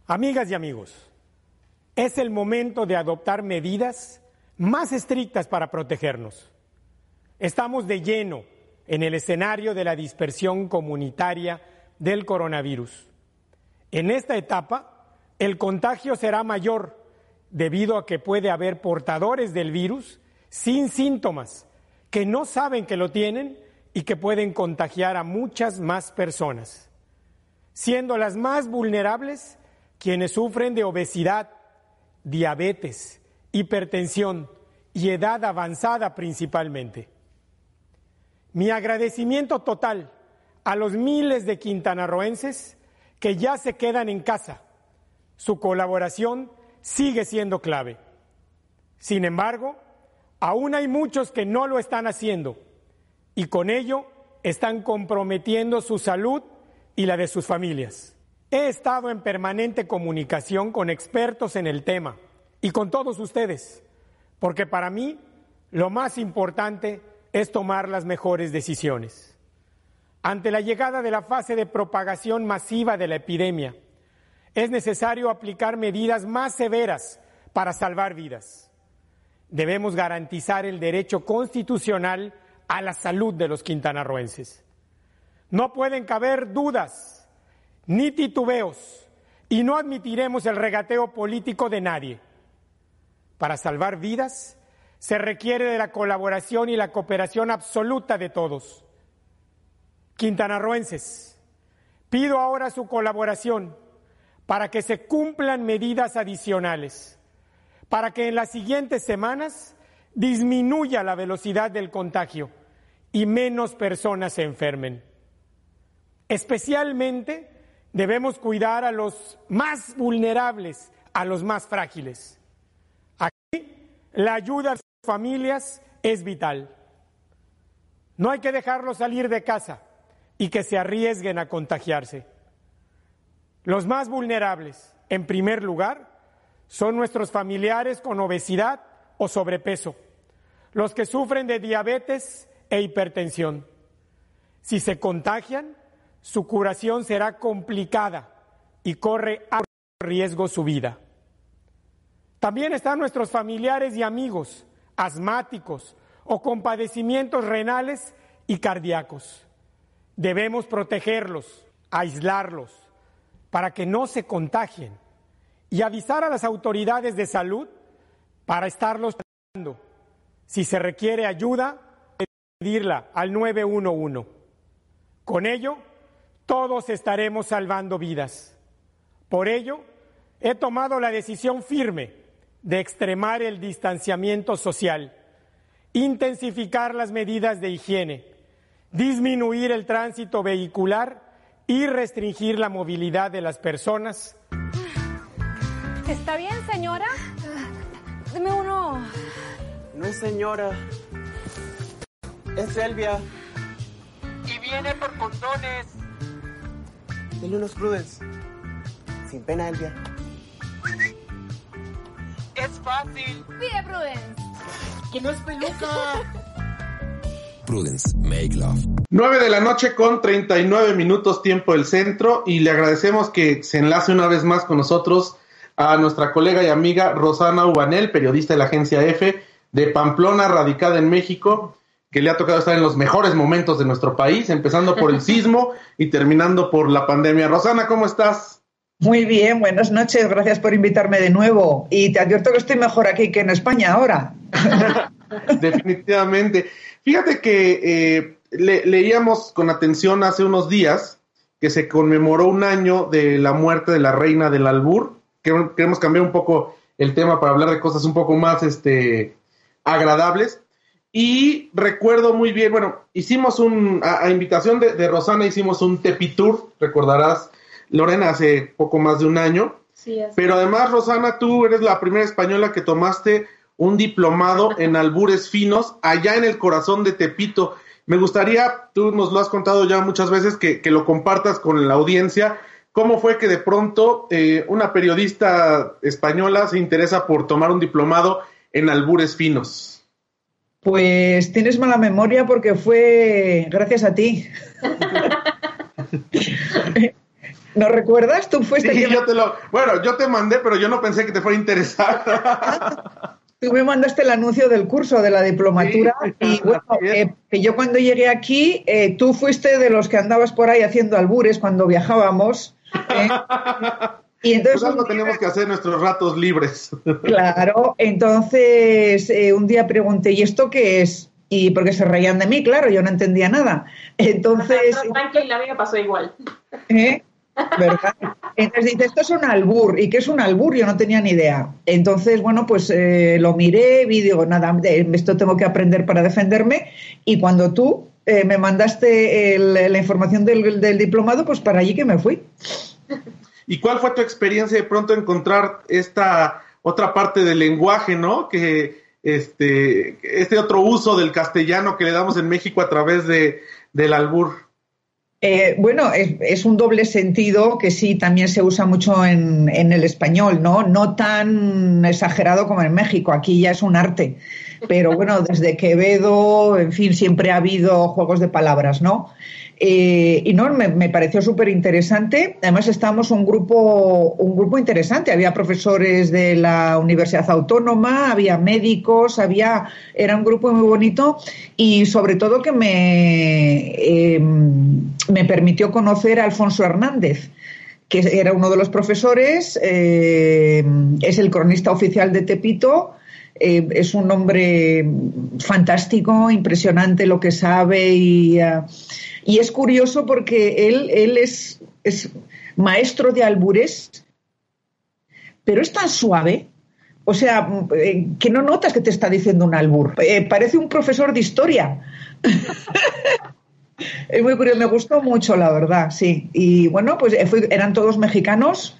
Amigas y amigos, es el momento de adoptar medidas más estrictas para protegernos. Estamos de lleno en el escenario de la dispersión comunitaria del coronavirus. En esta etapa, el contagio será mayor debido a que puede haber portadores del virus sin síntomas, que no saben que lo tienen y que pueden contagiar a muchas más personas, siendo las más vulnerables quienes sufren de obesidad, diabetes, hipertensión y edad avanzada principalmente. Mi agradecimiento total a los miles de quintanarroenses que ya se quedan en casa. Su colaboración sigue siendo clave. Sin embargo, aún hay muchos que no lo están haciendo y con ello están comprometiendo su salud y la de sus familias. He estado en permanente comunicación con expertos en el tema y con todos ustedes, porque para mí lo más importante es tomar las mejores decisiones. Ante la llegada de la fase de propagación masiva de la epidemia, es necesario aplicar medidas más severas para salvar vidas. Debemos garantizar el derecho constitucional a la salud de los quintanarroenses. No pueden caber dudas ni titubeos y no admitiremos el regateo político de nadie. Para salvar vidas se requiere de la colaboración y la cooperación absoluta de todos quintanarroenses, pido ahora su colaboración para que se cumplan medidas adicionales, para que en las siguientes semanas disminuya la velocidad del contagio y menos personas se enfermen. Especialmente debemos cuidar a los más vulnerables, a los más frágiles. Aquí la ayuda a sus familias es vital. No hay que dejarlos salir de casa y que se arriesguen a contagiarse. Los más vulnerables, en primer lugar, son nuestros familiares con obesidad o sobrepeso, los que sufren de diabetes e hipertensión. Si se contagian, su curación será complicada y corre a riesgo su vida. También están nuestros familiares y amigos asmáticos o con padecimientos renales y cardíacos. Debemos protegerlos, aislarlos, para que no se contagien y avisar a las autoridades de salud para estarlos tratando. Si se requiere ayuda, pedirla al 911. Con ello, todos estaremos salvando vidas. Por ello, he tomado la decisión firme de extremar el distanciamiento social, intensificar las medidas de higiene, disminuir el tránsito vehicular y restringir la movilidad de las personas. ¿Está bien, señora? Deme uno. No es señora. Es Elvia. Y viene por condones. Dele unos Prudence. Sin pena, Elvia. Es fácil. Pide Prudence. Que no es peluca. Prudence, make love. 9 de la noche con 39 minutos tiempo del centro y le agradecemos que se enlace una vez más con nosotros a nuestra colega y amiga Rosana Ubanel, periodista de la agencia F de Pamplona, radicada en México, que le ha tocado estar en los mejores momentos de nuestro país, empezando por el sismo y terminando por la pandemia. Rosana, ¿cómo estás? Muy bien, buenas noches, gracias por invitarme de nuevo. Y te advierto que estoy mejor aquí que en España ahora. Definitivamente. Fíjate que eh, le- leíamos con atención hace unos días que se conmemoró un año de la muerte de la reina del albur. Queremos cambiar un poco el tema para hablar de cosas un poco más este, agradables. Y recuerdo muy bien, bueno, hicimos un, a, a invitación de, de Rosana, hicimos un Tepitur, recordarás, Lorena, hace poco más de un año. Sí. Pero además, Rosana, tú eres la primera española que tomaste un diplomado en albures finos allá en el corazón de Tepito. Me gustaría, tú nos lo has contado ya muchas veces, que, que lo compartas con la audiencia. ¿Cómo fue que de pronto eh, una periodista española se interesa por tomar un diplomado en albures finos? Pues tienes mala memoria porque fue gracias a ti. ¿No recuerdas? Tú fuiste Sí, yo te lo, bueno, yo te mandé, pero yo no pensé que te fuera a interesar. Tú me mandaste el anuncio del curso de la diplomatura Sí, y bueno, eh, que yo cuando llegué aquí, eh, tú fuiste de los que andabas por ahí haciendo albures cuando viajábamos. ¿eh? Y entonces, Pues algo un día- tenemos que hacer nuestros ratos libres. claro, entonces eh, un día pregunté, ¿y esto qué es? Y porque se reían de mí, claro, yo no entendía nada. Entonces, tranqui, la mía pasó igual. ¿Eh? Entonces dice, esto es un albur. ¿Y qué es un albur? Yo no tenía ni idea. Entonces, bueno, pues eh, lo miré, vi, digo, nada, esto tengo que aprender para defenderme. Y cuando tú eh, me mandaste el- la información del, del diplomado, pues para allí que me fui. ¿Y cuál fue tu experiencia de pronto encontrar esta otra parte del lenguaje, ¿no? Que este, este otro uso del castellano que le damos en México a través de, del albur. Eh, bueno, es, es un doble sentido que sí también se usa mucho en, en el español, ¿no? No tan exagerado como en México, aquí ya es un arte. Pero bueno, desde Quevedo, en fin, siempre ha habido juegos de palabras, ¿no? Eh, y no, me, pareció súper interesante. Además, estábamos un grupo, un grupo interesante. Había profesores de la Universidad Autónoma, había médicos, había, era un grupo muy bonito y sobre todo que me, eh, me permitió conocer a Alfonso Hernández que era uno de los profesores, eh, es el cronista oficial de Tepito, eh, es un hombre fantástico, impresionante lo que sabe y, uh, y es curioso porque él, él es, es, maestro de albures, pero es tan suave. O sea, eh, que no notas que te está diciendo un albur. Parece un profesor de historia. es muy curioso, me gustó mucho, la verdad, sí. Y bueno, pues eran todos mexicanos,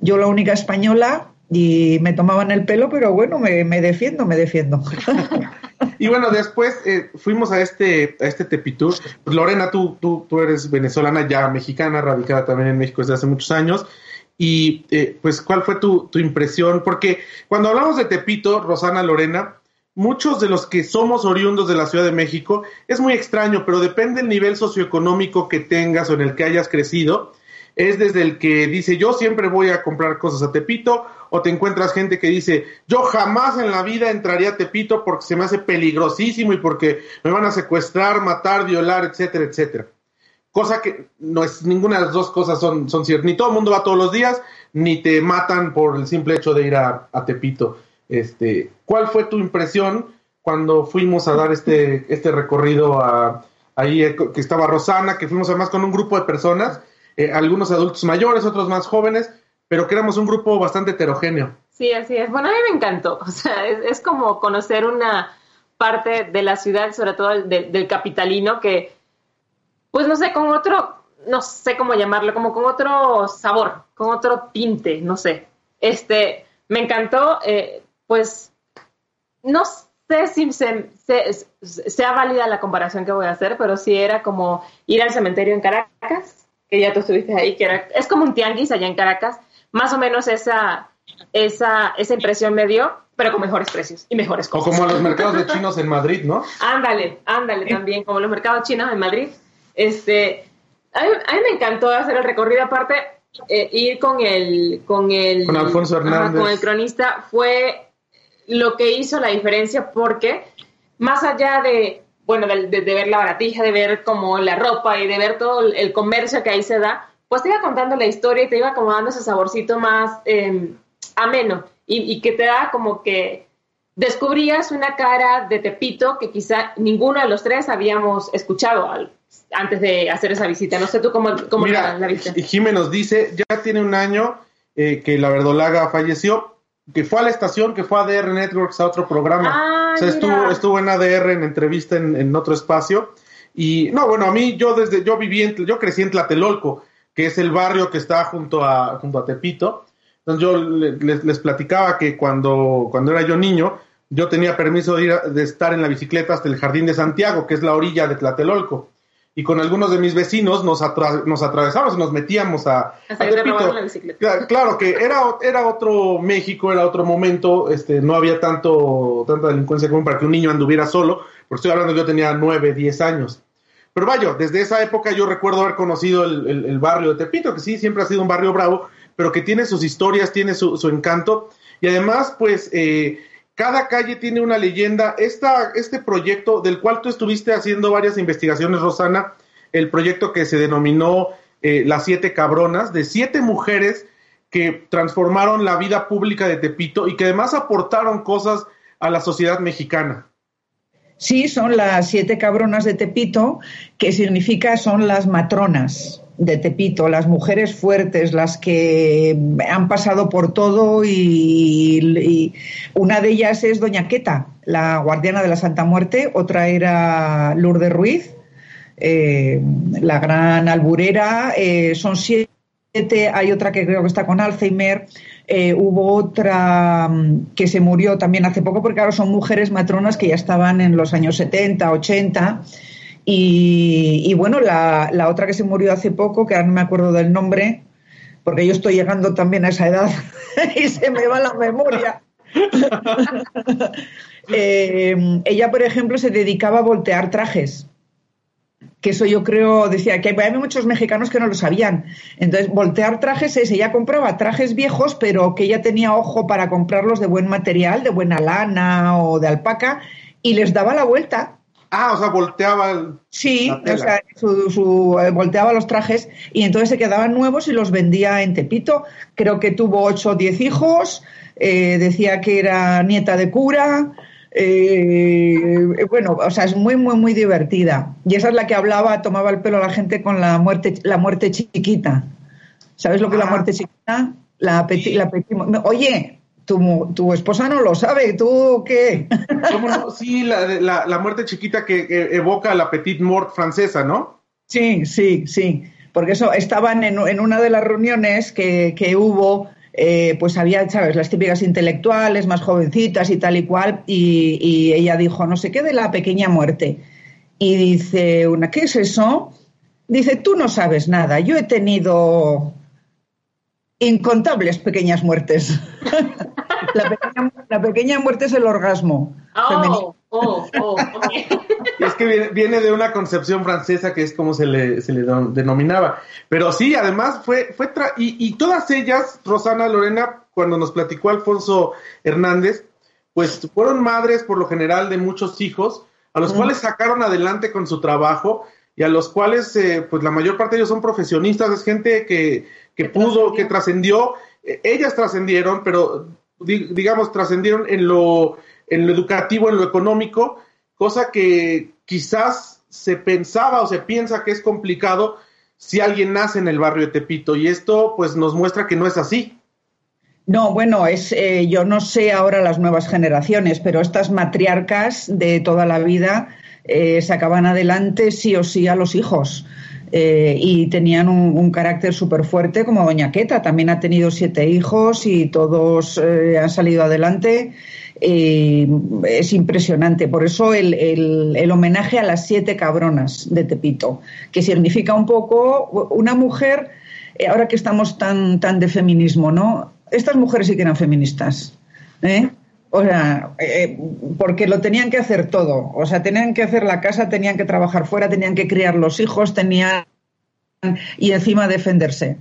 yo la única española, y me tomaban el pelo, pero bueno, me, defiendo, me defiendo. y bueno, después eh, fuimos a este, a este Tepitur. Lorena, tú, tú, tú eres venezolana, ya mexicana, radicada también en México desde hace muchos años. Y eh, pues, ¿cuál fue tu, tu impresión? Porque cuando hablamos de Tepito, Rosana, Lorena, muchos de los que somos oriundos de la Ciudad de México, es muy extraño, pero depende del nivel socioeconómico que tengas o en el que hayas crecido. Es desde el que dice, yo siempre voy a comprar cosas a Tepito, o te encuentras gente que dice, yo jamás en la vida entraría a Tepito porque se me hace peligrosísimo y porque me van a secuestrar, matar, violar, etcétera, etcétera. Cosa que no es ninguna de las dos cosas son, son ciertas. Ni todo el mundo va todos los días, ni te matan por el simple hecho de ir a, Tepito. Este, ¿Cuál fue tu impresión cuando fuimos a dar este, este recorrido a, ahí que estaba Rosana, que fuimos además con un grupo de personas, eh, algunos adultos mayores, otros más jóvenes, pero que éramos un grupo bastante heterogéneo. Sí, así es. Bueno, a mí me encantó. O sea, es, como conocer una parte de la ciudad, sobre todo de, del capitalino, que, pues no sé, con otro, no sé cómo llamarlo, como con otro sabor, con otro tinte, no sé. Este, me encantó, eh, pues, no sé si se, sea válida la comparación que voy a hacer, pero sí era como ir al cementerio en Caracas, que ya tú estuviste ahí, que era, es como un tianguis allá en Caracas, más o menos esa, esa, esa impresión me dio, pero con mejores precios y mejores cosas. O como los mercados de chinos en Madrid, ¿no? Ándale, ándale también, como los mercados chinos en Madrid. Este, a mí, a mí me encantó hacer el recorrido, aparte, eh, ir con el, con el... Con Alfonso Hernández. Ajá, con el cronista fue lo que hizo la diferencia porque más allá de, bueno, de, de, de ver la baratija, de ver como la ropa y de ver todo el comercio que ahí se da, pues te iba contando la historia y te iba como dando ese saborcito más eh, ameno y, y que te da como que descubrías una cara de Tepito que quizá ninguno de los tres habíamos escuchado al- antes de hacer esa visita. No sé tú cómo, cómo Mira, la, viste. y Jimé nos dice, ya tiene un año eh, que la verdolaga falleció, que fue a la estación, que fue a ADR Networks a otro programa. Ah, o sea, estuvo, estuvo en ADR en entrevista en, en otro espacio. Y no, bueno, a mí yo desde, yo viví en, yo crecí en Tlatelolco, que es el barrio que está junto a, junto a Tepito. Entonces yo le- les, les platicaba que cuando, cuando era yo niño, yo tenía permiso de, ir de estar en la bicicleta hasta el Jardín de Santiago, que es la orilla de Tlatelolco. Y con algunos de mis vecinos nos, atra- nos atravesábamos y nos metíamos a, Hasta a Tepito. la bicicleta. Claro, claro que era, era otro México, era otro momento, este, no había tanto, tanta delincuencia como para que un niño anduviera solo, porque estoy hablando, yo tenía 9, 10 años. Pero vaya, desde esa época yo recuerdo haber conocido el, barrio de Tepito, que sí, siempre ha sido un barrio bravo, pero que tiene sus historias, tiene su, su encanto, y además, pues, eh, cada calle tiene una leyenda. Esta, este proyecto, del cual tú estuviste haciendo varias investigaciones, Rosana, el proyecto que se denominó eh, Las Siete Cabronas, de siete mujeres que transformaron la vida pública de Tepito y que además aportaron cosas a la sociedad mexicana. Sí, son las siete cabronas de Tepito, que significa son las matronas de Tepito, las mujeres fuertes, las que han pasado por todo y, y una de ellas es Doña Queta, la guardiana de la Santa Muerte, otra era Lourdes Ruiz, eh, la gran alburera, eh, son siete, hay otra que creo que está con Alzheimer, eh, hubo otra mm, que se murió también hace poco, porque claro, son mujeres matronas que ya estaban en los años 70, 80. Y, y bueno, la, la otra que se murió hace poco, que ahora no me acuerdo del nombre, porque yo estoy llegando también a esa edad y se me va la memoria. Eh, ella, por ejemplo, se dedicaba a voltear trajes que eso yo creo, decía que hay muchos mexicanos que no lo sabían. Entonces, voltear trajes es, ella compraba trajes viejos, pero que ella tenía ojo para comprarlos de buen material, de buena lana o de alpaca, y les daba la vuelta. Ah, o sea, volteaba. el- Sí, o sea, su, su- eh, volteaba los trajes y entonces se quedaban nuevos y los vendía en Tepito. Creo que tuvo ocho o diez hijos, eh, decía que era nieta de cura. Eh, bueno, o sea, es muy, muy, muy divertida. Y esa es la que hablaba, tomaba el pelo a la gente con la muerte, la muerte chiquita. ¿Sabes lo que es la Ah. muerte chiquita? La petit- la Oye, tu, tu esposa no lo sabe, ¿tú qué? ¿Cómo no? Sí, la, la, la muerte chiquita que, que evoca la petite mort francesa, ¿no? Sí, sí, sí. Porque eso estaban en, en una de las reuniones que, que hubo, eh, pues había, ¿sabes? Las típicas intelectuales, más jovencitas y tal y cual, y, y ella dijo, no sé qué de la pequeña muerte. Y dice una, ¿qué es eso? Dice, tú no sabes nada, yo he tenido incontables pequeñas muertes. la, pequeña, la pequeña muerte es el orgasmo. femenino. Oh, oh, es que viene, viene de una concepción francesa que es como se le, se le denominaba. Pero sí, además fue, fue tra- y, y todas ellas, Rosana Lorena, cuando nos platicó Alfonso Hernández, pues fueron madres por lo general de muchos hijos, a los cuales sacaron adelante con su trabajo y a los cuales, eh, pues la mayor parte de ellos son profesionistas, es gente que, que pudo, que trascendió, Eh, ellas trascendieron, pero di- digamos, trascendieron en lo, en lo educativo, en lo económico, cosa que quizás se pensaba o se piensa que es complicado si alguien nace en el barrio de Tepito y esto pues nos muestra que no es así. No, bueno, es eh, yo no sé ahora las nuevas generaciones, pero estas matriarcas de toda la vida eh, sacaban adelante sí o sí a los hijos. Eh, y tenían un, carácter súper fuerte, como Doña Queta, también ha tenido siete hijos y todos eh, han salido adelante. Eh, es impresionante. Por eso el, el- el homenaje a las siete cabronas de Tepito, que significa un poco una mujer, eh, ahora que estamos tan, tan de feminismo, ¿no? Estas mujeres sí que eran feministas. ¿eh? O sea, eh, porque lo tenían que hacer todo. O sea, tenían que hacer la casa, tenían que trabajar fuera, tenían que criar los hijos, tenían y encima defenderse.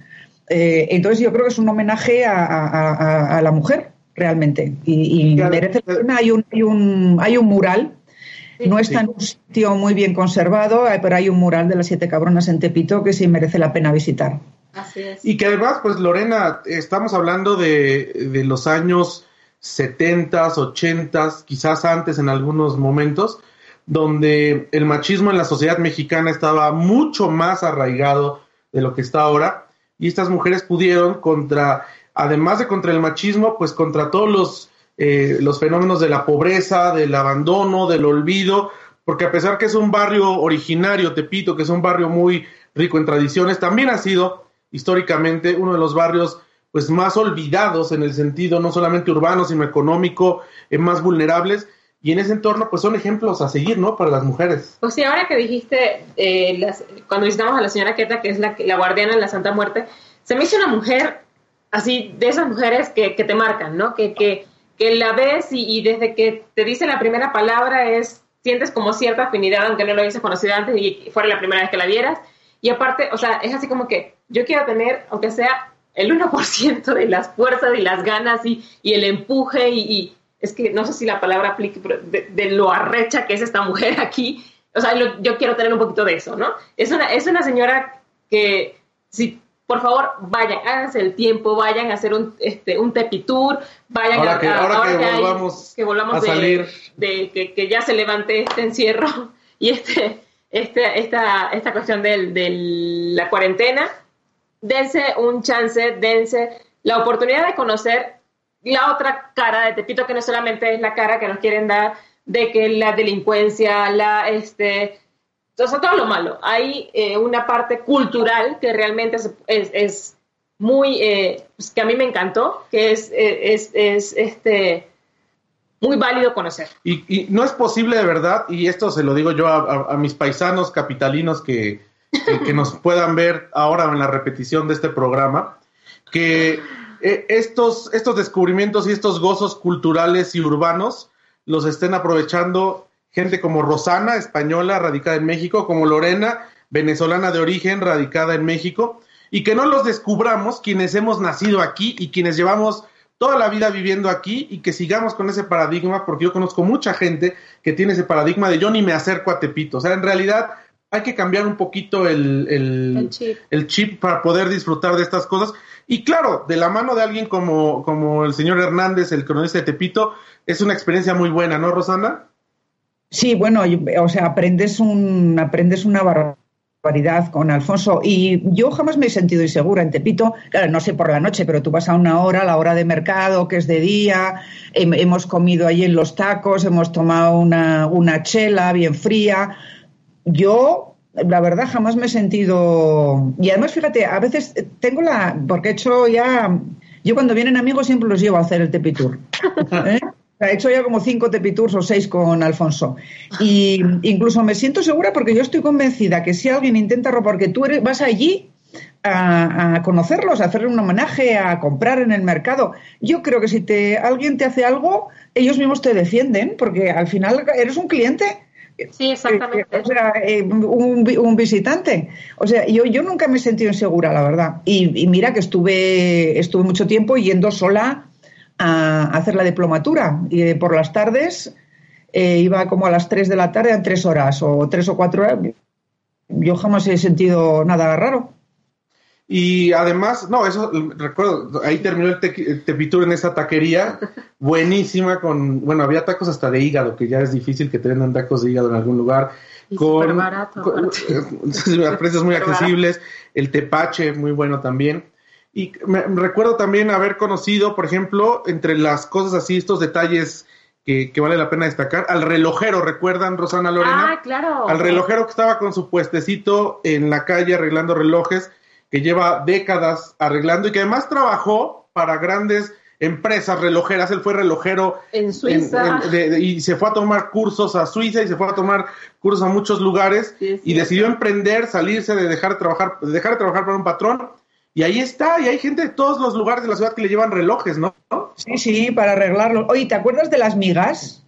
Entonces yo creo que es un homenaje a- a la mujer realmente y, y Claro. merece la pena. Hay un, hay un, hay un mural. No está en un sitio muy bien conservado, eh, pero hay un mural de las siete cabronas en Tepito que sí merece la pena visitar. Así es. Y que además, pues Lorena, estamos hablando de, de los años 70, 80, quizás antes en algunos momentos, donde el machismo en la sociedad mexicana estaba mucho más arraigado de lo que está ahora, y estas mujeres pudieron contra, además de contra el machismo, pues contra todos los, eh, los fenómenos de la pobreza, del abandono, del olvido, porque a pesar que es un barrio originario, Tepito, que es un barrio muy rico en tradiciones, también ha sido históricamente uno de los barrios pues más olvidados en el sentido no solamente urbano, sino económico, eh, más vulnerables. Y en ese entorno, pues son ejemplos a seguir, ¿no? Para las mujeres. Pues sí, ahora que dijiste, eh, cuando visitamos a la señora Queta, que es la, la guardiana en la Santa Muerte, se me hizo una mujer así, de esas mujeres que, que te marcan, ¿no? Que, que, que la ves y, desde que te dice la primera palabra es, sientes como cierta afinidad, aunque no lo hubieses conocido antes y fuera la primera vez que la vieras. Y aparte, o sea, es así como que yo quiero tener, aunque sea el 1% de las fuerzas y las ganas y, y el empuje y, es que no sé si la palabra aplique, de, lo arrecha que es esta mujer aquí. O sea, yo quiero tener un poquito de eso, ¿no? Es una, es una señora que, si, por favor, vayan, háganse el tiempo, vayan a hacer un, este, un tepitur, vayan Ahora a, que- a- ahora que volvamos que volvamos a de- salir. de, que, que ya se levante este encierro y este, este, esta, esta cuestión del- de la cuarentena, dense un chance, dense la oportunidad de conocer la otra cara de Tepito, que no solamente es la cara que nos quieren dar de que la delincuencia, la, este, sea, todo lo malo. Hay eh, una parte cultural que realmente es, muy, eh, pues, que a mí me encantó, que es, eh, es, es, este, muy válido conocer. Y, no es posible de verdad, y esto se lo digo yo a, mis paisanos capitalinos que, que, que nos puedan ver ahora en la repetición de este programa, que estos, estos descubrimientos y estos gozos culturales y urbanos los estén aprovechando gente como Rosana, española, radicada en México, como Lorena, venezolana de origen, radicada en México, y que no los descubramos quienes hemos nacido aquí y quienes llevamos toda la vida viviendo aquí y que sigamos con ese paradigma, porque yo conozco mucha gente que tiene ese paradigma de yo ni me acerco a Tepito. O sea, en realidad hay que cambiar un poquito el, el, El chip. el chip para poder disfrutar de estas cosas. Y claro, de la mano de alguien como, como el señor Hernández, el cronista de Tepito, es una experiencia muy buena, ¿no, Rosana? Sí, bueno, o sea, aprendes, un, aprendes una barbaridad con Alfonso. Y yo jamás me he sentido insegura en Tepito. Claro, no sé por la noche, pero tú vas a una hora, la hora de mercado, que es de día. hem- hemos comido allí en los tacos, hemos tomado una, una chela bien fría. Yo, la verdad, jamás me he sentido. Y además, fíjate, a veces tengo la. Porque he hecho ya. Yo cuando vienen amigos siempre los llevo a hacer el Tepitur. ¿eh? Sea, He hecho ya como cinco tepitours o seis con Alfonso. Y incluso me siento segura porque yo estoy convencida que si alguien intenta robar, porque tú eres, vas allí a, a conocerlos, a hacerle un homenaje, a comprar en el mercado. Yo creo que si te, alguien te hace algo, ellos mismos te defienden porque al final eres un cliente. Sí, exactamente. O sea, eh, un visitante. O sea, yo, yo nunca me he sentido insegura, la verdad. Y, y mira que estuve, estuve mucho tiempo yendo sola a hacer la diplomatura. Y eh, por las tardes eh, iba como a las 3 de la tarde en tres horas o tres o cuatro horas. Yo jamás he sentido nada raro. Y además, no, eso recuerdo, ahí terminó el, te- el Tepitur en esa taquería, buenísima, con, bueno, había tacos hasta de hígado, que ya es difícil que te vendan tacos de hígado en algún lugar. Y con, superbarato, con- a precios muy accesibles, el tepache, muy bueno también. Y me, recuerdo también haber conocido, por ejemplo, entre las cosas así, estos detalles que, que vale la pena destacar, al relojero, ¿recuerdan, Rosana Lorena? Ah, claro. al relojero que estaba con su puestecito en la calle arreglando relojes, que lleva décadas arreglando y que además trabajó para grandes empresas relojeras. Él fue relojero En Suiza. en- de- de- y se fue a tomar cursos a Suiza y se fue a tomar cursos a muchos lugares Sí, y decidió emprender, salirse de dejar de trabajar, de dejar de trabajar para un patrón. Y ahí está, y hay gente de todos los lugares de la ciudad que le llevan relojes, ¿no? Sí, sí, para arreglarlo. Oye, ¿te acuerdas de las migas?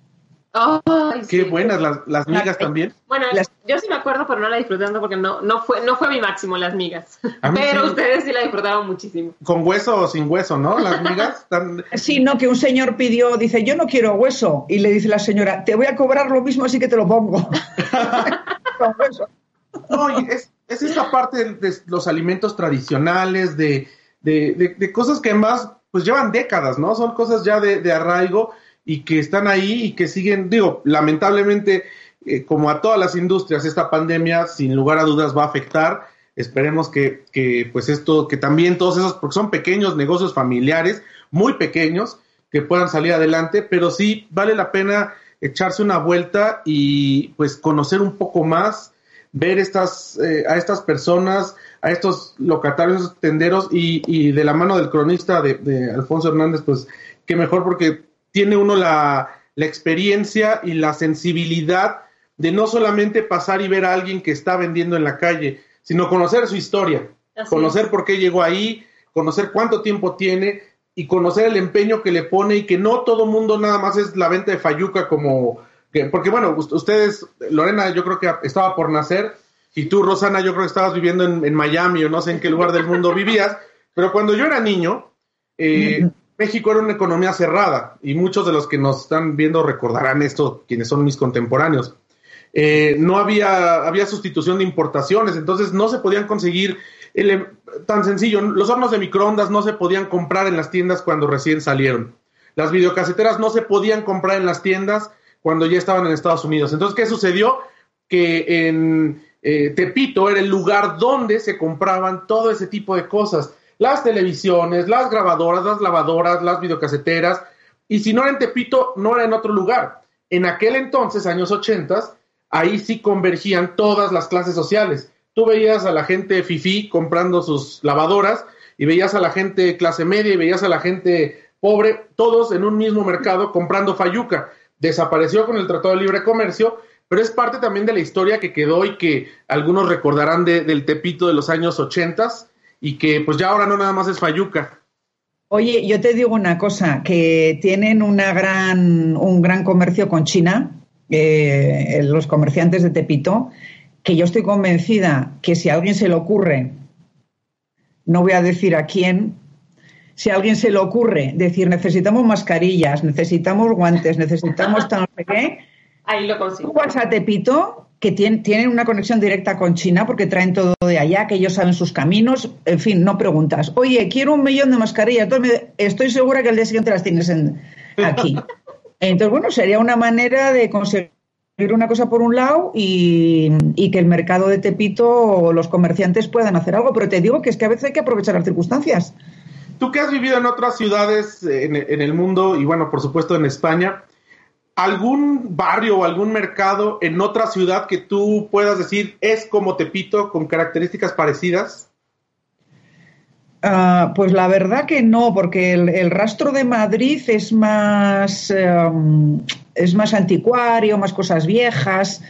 Ay, Qué sí. buenas las, las migas también. Bueno, Las- yo sí me acuerdo, pero no la disfruté tanto porque no, no, fue, no fue mi máximo las migas. Pero sí. ustedes sí la disfrutaron muchísimo. Con hueso o sin hueso, ¿no? Las migas. Tan... Sí, no, que un señor pidió, dice, yo no quiero hueso. Y le dice la señora, te voy a cobrar lo mismo, así que te lo pongo. Con hueso. No, y es, es esta parte de, los alimentos tradicionales, de, de, de- de cosas que más pues llevan décadas, ¿no? Son cosas ya de, de arraigo y que están ahí y que siguen, digo, lamentablemente, eh, como a todas las industrias, esta pandemia sin lugar a dudas va a afectar. Esperemos que, que, pues esto, que también todos esos, porque son pequeños negocios familiares, muy pequeños, que puedan salir adelante, pero sí vale la pena echarse una vuelta y pues conocer un poco más, ver estas, eh, a estas personas, a estos locatarios, estos tenderos y, y de la mano del cronista de, de Alfonso Hernández, pues qué mejor porque tiene uno la, la experiencia y la sensibilidad de no solamente pasar y ver a alguien que está vendiendo en la calle, sino conocer su historia, Así conocer es. por qué llegó ahí, conocer cuánto tiempo tiene y conocer el empeño que le pone y que no todo mundo nada más es la venta de Fayuca como que, porque bueno, ust- ustedes, Lorena, yo creo que estaba por nacer y tú, Rosana, yo creo que estabas viviendo en, en Miami o no sé en qué lugar del mundo vivías, pero cuando yo era niño, eh, México era una economía cerrada y muchos de los que nos están viendo recordarán esto, quienes son mis contemporáneos. Eh, no había, había sustitución de importaciones, entonces no se podían conseguir el tan sencillo. Los hornos de microondas no se podían comprar en las tiendas cuando recién salieron. Las videocaseteras no se podían comprar en las tiendas cuando ya estaban en Estados Unidos. Entonces, ¿qué sucedió? Que en eh, Tepito era el lugar donde se compraban todo ese tipo de cosas. Las televisiones, las grabadoras, las lavadoras, las videocaseteras. Y si no era en Tepito, no era en otro lugar. En aquel entonces, años 80, ahí sí convergían todas las clases sociales. Tú veías a la gente fifí comprando sus lavadoras y veías a la gente clase media y veías a la gente pobre, todos en un mismo mercado comprando fayuca. Desapareció con el Tratado de Libre Comercio, pero es parte también de la historia que quedó y que algunos recordarán de- del Tepito de los años 80 y que pues ya ahora no nada más es fayuca. Oye, yo te digo una cosa, que tienen una gran, un gran comercio con China, eh, los comerciantes de Tepito, que yo estoy convencida que si a alguien se le ocurre, no voy a decir a quién, si a alguien se le ocurre decir necesitamos mascarillas, necesitamos guantes, necesitamos tal no sé qué, Ahí lo tú consigo. a Tepito, que tien- tienen una conexión directa con China porque traen todo de allá, que ellos saben sus caminos, en fin, no preguntas. Oye, quiero un millón de mascarillas, entonces estoy segura que el día siguiente las tienes en- aquí. Entonces, bueno, sería una manera de conseguir una cosa por un lado y, y que el mercado de Tepito o los comerciantes puedan hacer algo, pero te digo que es que a veces hay que aprovechar las circunstancias. Tú que has vivido en otras ciudades eh, en, el mundo y bueno, por supuesto en España, ¿algún barrio o algún mercado en otra ciudad que tú puedas decir es como Tepito con características parecidas? Ah, pues la verdad que no, porque el, rastro de Madrid es más, eh, es más anticuario, más cosas viejas.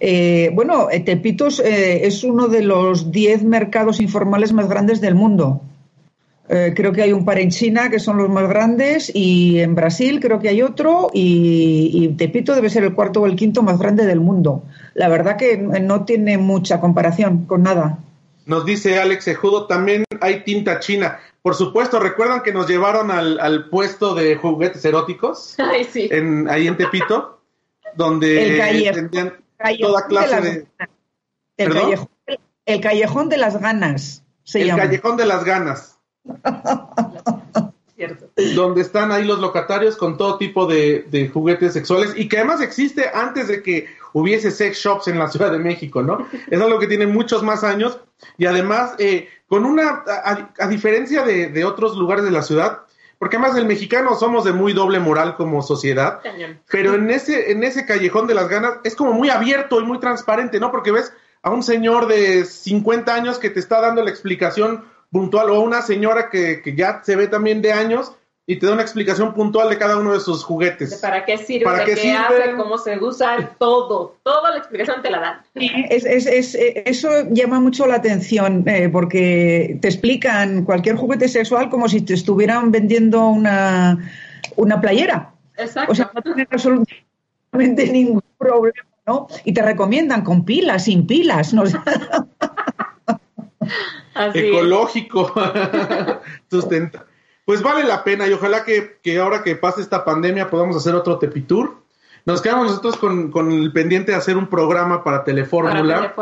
Eh, bueno, eh, Tepito es, eh, es uno de los 10 mercados informales más grandes del mundo. Eh, creo que hay un par en China que son los más grandes y en Brasil creo que hay otro y, y Tepito debe ser el cuarto o el quinto más grande del mundo. La verdad que no tiene mucha comparación con nada. Nos dice Alex Ejudo, también hay tinta china. Por supuesto, ¿recuerdan que nos llevaron al, al puesto de juguetes eróticos Ay, sí. en, ahí en Tepito? Donde vendían toda clase las de... El callejón, el callejón de las ganas se el llama. callejón de las ganas. Cierto. donde están ahí los locatarios con todo tipo de, de juguetes sexuales y que además existe antes de que hubiese sex shops en la Ciudad de México, ¿no? Es algo que tiene muchos más años y además eh, con una, a, a diferencia de, de otros lugares de la ciudad, porque además el mexicano somos de muy doble moral como sociedad, Cañón. pero en ese, en ese callejón de las ganas es como muy abierto y muy transparente, ¿no? Porque ves a un señor de 50 años que te está dando la explicación puntual o a una señora que, que ya se ve también de años y te da una explicación puntual de cada uno de sus De juguetes. ¿Para qué sirve? ¿Para ¿De qué qué, sirve? hace? ¿Cómo se usa? Todo. Toda la explicación te la dan. Es- es- es- eso llama mucho la atención eh, porque te explican cualquier juguete sexual como si te estuvieran vendiendo una, una playera. Exacto. O sea, no tienes absolutamente ningún problema, ¿no? Y te recomiendan con pilas, sin pilas, ¿no? Así. Ecológico, sustenta. Pues vale la pena y ojalá que, que ahora que pase esta pandemia podamos hacer otro Tepitur. nos quedamos nosotros con, con el pendiente de hacer un programa para Telefórmula,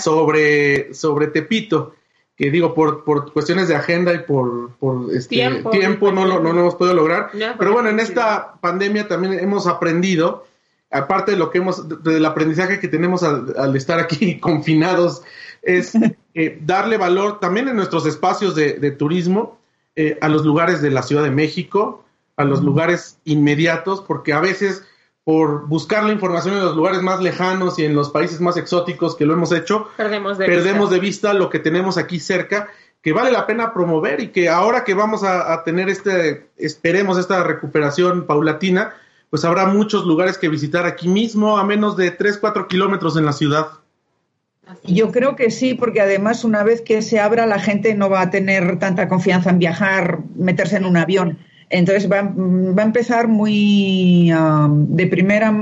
sobre, sobre Tepito, que digo, por, por cuestiones de agenda y por, por este, Tiempo. tiempo, no, lo, no lo hemos podido lograr. No, Pero bueno, en esta pandemia también hemos aprendido, aparte de lo que hemos, del aprendizaje que tenemos al, al estar aquí confinados, es eh, darle valor también en nuestros espacios de, de turismo eh, a los lugares de la Ciudad de México, a los lugares inmediatos, porque a veces por buscar la información en los lugares más lejanos y en los países más exóticos que lo hemos hecho, Perdemos de perdemos vista. de vista lo que tenemos aquí cerca, que vale la pena promover y que ahora que vamos a, a tener este, esperemos esta recuperación paulatina, pues habrá muchos lugares que visitar aquí mismo, a menos de 3, 4 kilómetros en la ciudad. Yo creo que sí, porque además una vez que se abra la gente no va a tener tanta confianza en viajar, meterse en un avión. Entonces va, a empezar muy ah, de primera.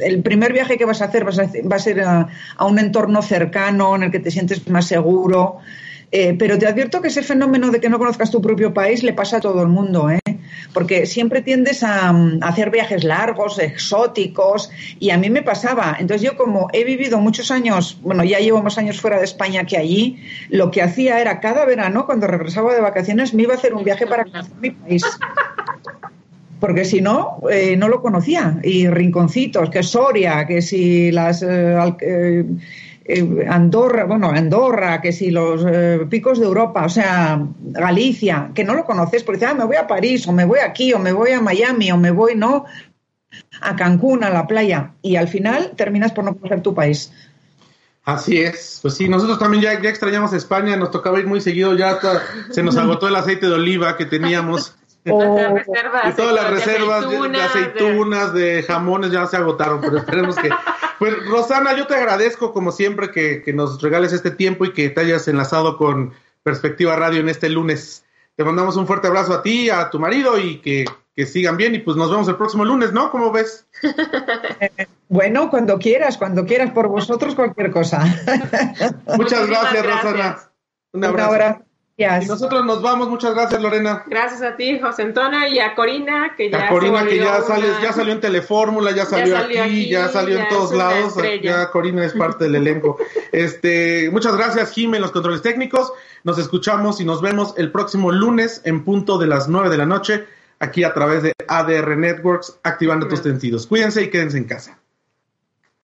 El primer viaje que vas a hacer vas a va a ser a, a un entorno cercano en el que te sientes más seguro. Eh, pero te advierto que ese fenómeno de que no conozcas tu propio país le pasa a todo el mundo, ¿eh? Porque siempre tiendes a, mm, hacer viajes largos, exóticos, y a mí me pasaba. Entonces yo como he vivido muchos años, bueno, ya llevo más años fuera de España que allí, lo que hacía era cada verano, cuando regresaba de vacaciones, me iba a hacer un viaje para conocer mi país. Porque si no, eh, no lo conocía. Y rinconcitos, que Soria, que si las eh, al- eh, Andorra, bueno, Andorra, que si los eh, picos de Europa, o sea, Galicia, que no lo conoces, porque dices, ah, me voy a París, o me voy aquí, o me voy a Miami, o me voy, no, a Cancún, a la playa. Y al final terminas por no conocer tu país. Así es, pues sí, nosotros también ya, ya extrañamos España, nos tocaba ir muy seguido, ya hasta se nos agotó el aceite de oliva que teníamos. Reservas. Y todas las de reservas de, de aceitunas, de jamones ya se agotaron, pero esperemos que... Pues Rosana, yo te agradezco como siempre que, que nos regales este tiempo y que te hayas enlazado con Perspectiva Radio en este lunes. Te mandamos un fuerte abrazo a ti, a tu marido y que, que sigan bien y pues nos vemos el próximo lunes, ¿no? ¿Cómo ves? Bueno, cuando quieras, cuando quieras, por vosotros cualquier cosa. Muchas gracias, gracias. Rosana. Un Un abrazo. Y nosotros nos vamos, muchas gracias Lorena. Gracias a ti, José Antonio, y a Corina, que ya A Corina se que ya sale, una- ya salió en Telefórmula, ya salió, salió aquí, aquí, ya salió ya en todos lados, estrella. ya Corina es parte del elenco. Este, muchas gracias Jim en los controles técnicos. Nos escuchamos y nos vemos el próximo lunes en punto de las 9 de la noche aquí a través de ADR Networks activando tus sentidos. Cuídense y quédense en casa.